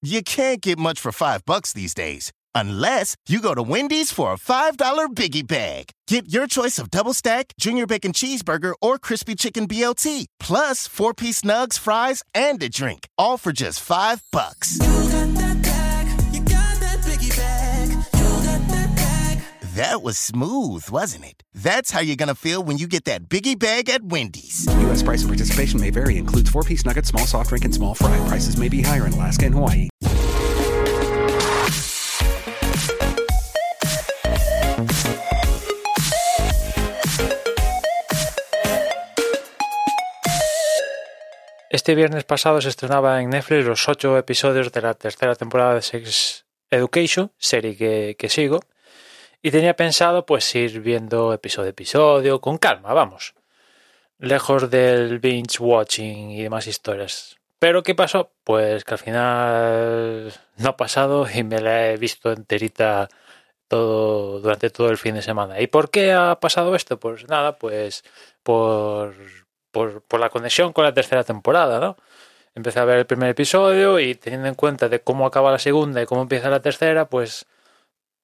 You can't get much for five bucks these days. Unless you go to Wendy's for a $5 biggie bag. Get your choice of double stack, junior bacon cheeseburger, or crispy chicken BLT, plus four piece nugs, fries, and a drink. All for just five bucks. That was smooth, wasn't it? That's how you're gonna feel when you get that biggie bag at Wendy's. U.S. price and participation may vary. Includes four-piece nuggets, small soft drink, and small fry. Prices may be higher in Alaska and Hawaii. Este viernes pasado se estrenaba en Netflix los ocho episodios de la tercera temporada de Sex Education, serie que, que sigo, y tenía pensado pues ir viendo episodio a episodio, con calma, vamos, lejos del binge watching y demás historias. Pero ¿qué pasó? Pues que al final no ha pasado y me la he visto enterita todo durante todo el fin de semana. ¿Y por qué ha pasado esto? Pues nada, pues por por, por, la conexión con la tercera temporada, ¿no? Empecé a ver el primer episodio y teniendo en cuenta de cómo acaba la segunda y cómo empieza la tercera, pues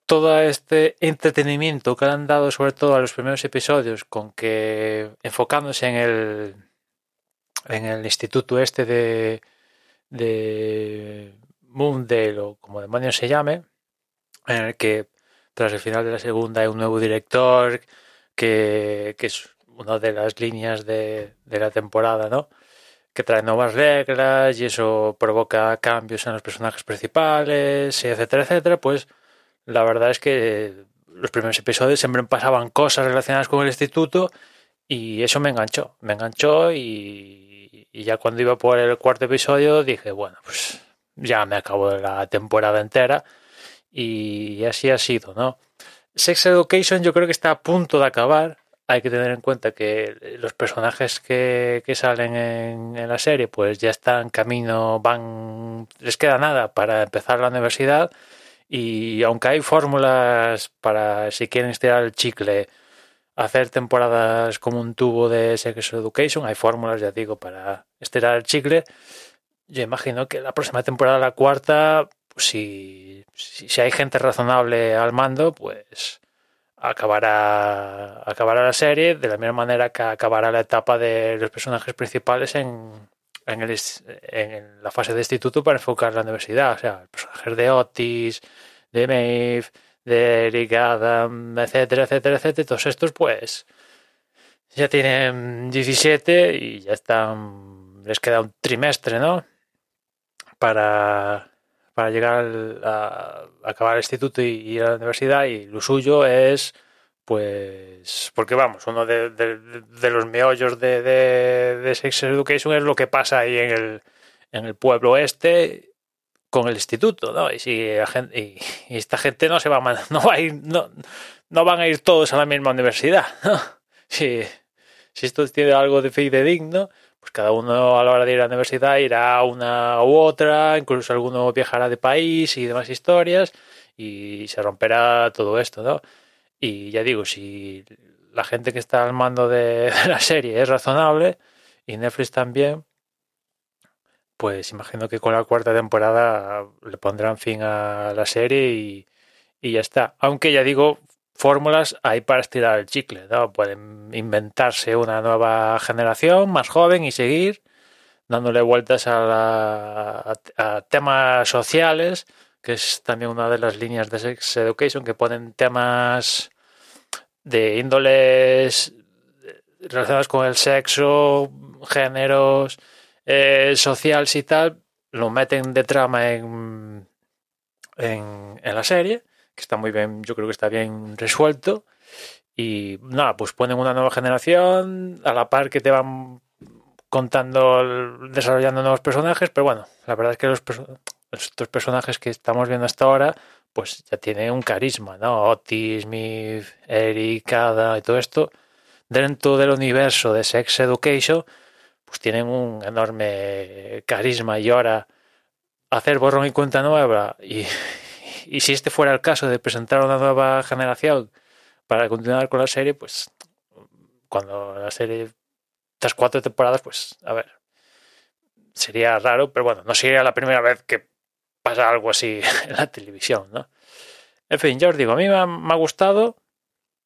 todo este entretenimiento que le han dado sobre todo a los primeros episodios, con que enfocándose en el en el instituto este de de Moondale o como demonios se llame, en el que tras el final de la segunda hay un nuevo director que, que es una de las líneas de, de, la temporada, ¿no? Que trae nuevas reglas y eso provoca cambios en los personajes principales, etcétera, etcétera. Pues la verdad es que los primeros episodios siempre pasaban cosas relacionadas con el instituto y eso me enganchó, me enganchó y, y ya cuando iba por el cuarto episodio dije, bueno, pues ya me acabo la temporada entera y así ha sido, ¿no? Sex Education yo creo que está a punto de acabar. Hay que tener en cuenta que los personajes que, que salen en, en, la serie pues ya están camino, van, les queda nada para empezar la universidad y aunque hay fórmulas para si quieren estirar el chicle, hacer temporadas como un tubo de Sex Education, hay fórmulas, ya digo, para estirar el chicle, yo imagino que la próxima temporada, la cuarta, pues si, si, si hay gente razonable al mando, pues acabará, acabará la serie de la misma manera que acabará la etapa de los personajes principales en, en, el, en la fase de instituto para enfocar la universidad. O sea, el personaje de Otis, de Maeve, de Eric Adam, etcétera, etcétera, etcétera. Todos estos, pues, ya tienen 17 y ya están. Les queda un trimestre, ¿no? Para, para llegar a, a acabar el instituto y ir a la universidad y lo suyo es pues porque vamos, uno de, los meollos de, de, Sex Education es lo que pasa ahí en el, en el pueblo este con el instituto, ¿no? Y si y, esta gente no se va a, no va a ir, no, no van a ir todos a la misma universidad, ¿no? Si, si esto tiene algo de fidedigno, pues cada uno a la hora de ir a la universidad irá a una u otra, incluso alguno viajará de país y demás historias, y se romperá todo esto, ¿no? Y ya digo, si la gente que está al mando de, la serie es razonable y Netflix también, pues imagino que con la cuarta temporada le pondrán fin a la serie y, y ya está. Aunque ya digo, fórmulas hay para estirar el chicle, ¿no? Pueden inventarse una nueva generación más joven y seguir dándole vueltas a, la, a, a temas sociales, que es también una de las líneas de Sex Education, que ponen temas de índoles relacionados con el sexo, géneros, eh, sociales y tal, lo meten de trama en, en, en, la serie, que está muy bien, yo creo que está bien resuelto. Y nada, pues ponen una nueva generación, a la par que te van contando, desarrollando nuevos personajes, pero bueno, la verdad es que los, estos personajes que estamos viendo hasta ahora, pues ya tiene un carisma, ¿no? Otis, Smith, Eric, Ada y todo esto, dentro del universo de Sex Education, pues tienen un enorme carisma y ahora hacer borrón y cuenta nueva y, y si este fuera el caso de presentar una nueva generación para continuar con la serie, pues cuando la serie tras cuatro temporadas, pues a ver, sería raro, pero bueno, no sería la primera vez que pasa algo así en la televisión, ¿no? En fin, ya os digo, a mí me ha, me ha gustado,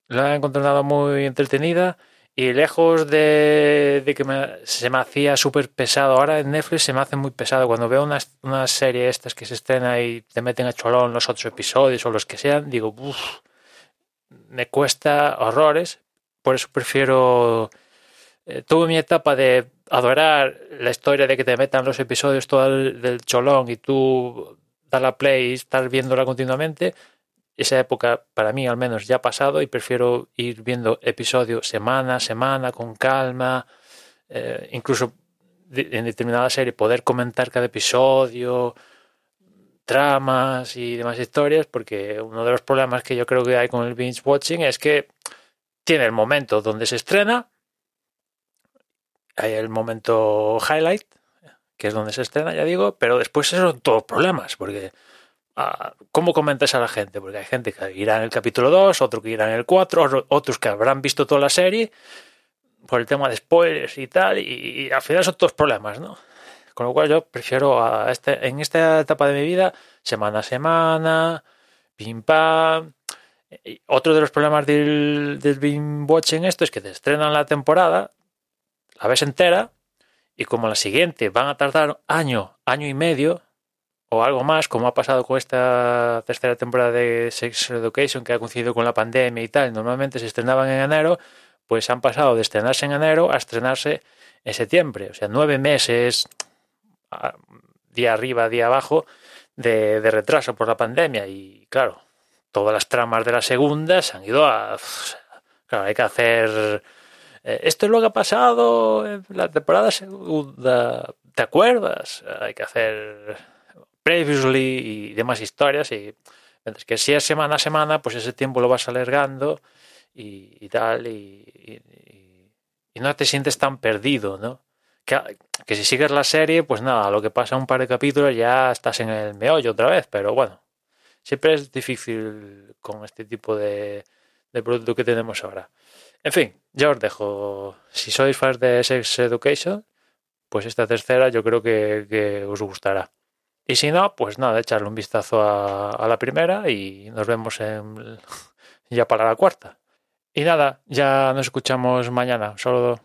la he encontrado muy entretenida y lejos de, que se me hacía súper pesado, ahora en Netflix se me hace muy pesado cuando veo una, una serie estas que se estrena y te meten a cholón los otros episodios o los que sean, digo, uff, me cuesta horrores, por eso prefiero... Eh, tuve mi etapa de adorar la historia de que te metan los episodios todo el, del cholón y tú da la play y estar viéndola continuamente. Esa época para mí al menos ya ha pasado y prefiero ir viendo episodio semana a semana con calma, eh, incluso en determinada serie poder comentar cada episodio, tramas y demás historias, porque uno de los problemas que yo creo que hay con el binge watching es que tiene el momento donde se estrena, hay el momento highlight, que es donde se estrena, ya digo, pero después son todos problemas, porque uh, ¿cómo comentas a la gente? Porque hay gente que irá en el capítulo 2, otro que irá en el 4, otros que habrán visto toda la serie por el tema de spoilers y tal, y, y al final son todos problemas, ¿no? Con lo cual yo prefiero a este, en esta etapa de mi vida, semana a semana, pim pam. Otro de los problemas del, del binge watching esto es que te estrenan la temporada, la ves entera, y como la siguiente van a tardar año, año y medio, o algo más, como ha pasado con esta tercera temporada de Sex Education, que ha coincidido con la pandemia y tal, normalmente se estrenaban en enero, pues han pasado de estrenarse en enero a estrenarse en septiembre, o sea, nueve meses, día arriba, día abajo, de, de, retraso por la pandemia. Y claro, todas las tramas de la segunda se han ido a. Claro, hay que hacer. Eh, esto es lo que ha pasado en la temporada segunda. ¿Te acuerdas? Hay que hacer previously y demás historias. Y es que si es semana a semana, pues ese tiempo lo vas alargando y, tal. Y, no te sientes tan perdido, ¿no? que, que, si sigues la serie, pues nada, lo que pasa un par de capítulos ya estás en el meollo otra vez, pero bueno, siempre es difícil con este tipo de, de producto que tenemos ahora. En fin, ya os dejo. Si sois fans de Sex Education, pues esta tercera yo creo que, que os gustará. Y si no, pues nada, echarle un vistazo a, a la primera y nos vemos en, ya para la cuarta. Y nada, ya nos escuchamos mañana. Solo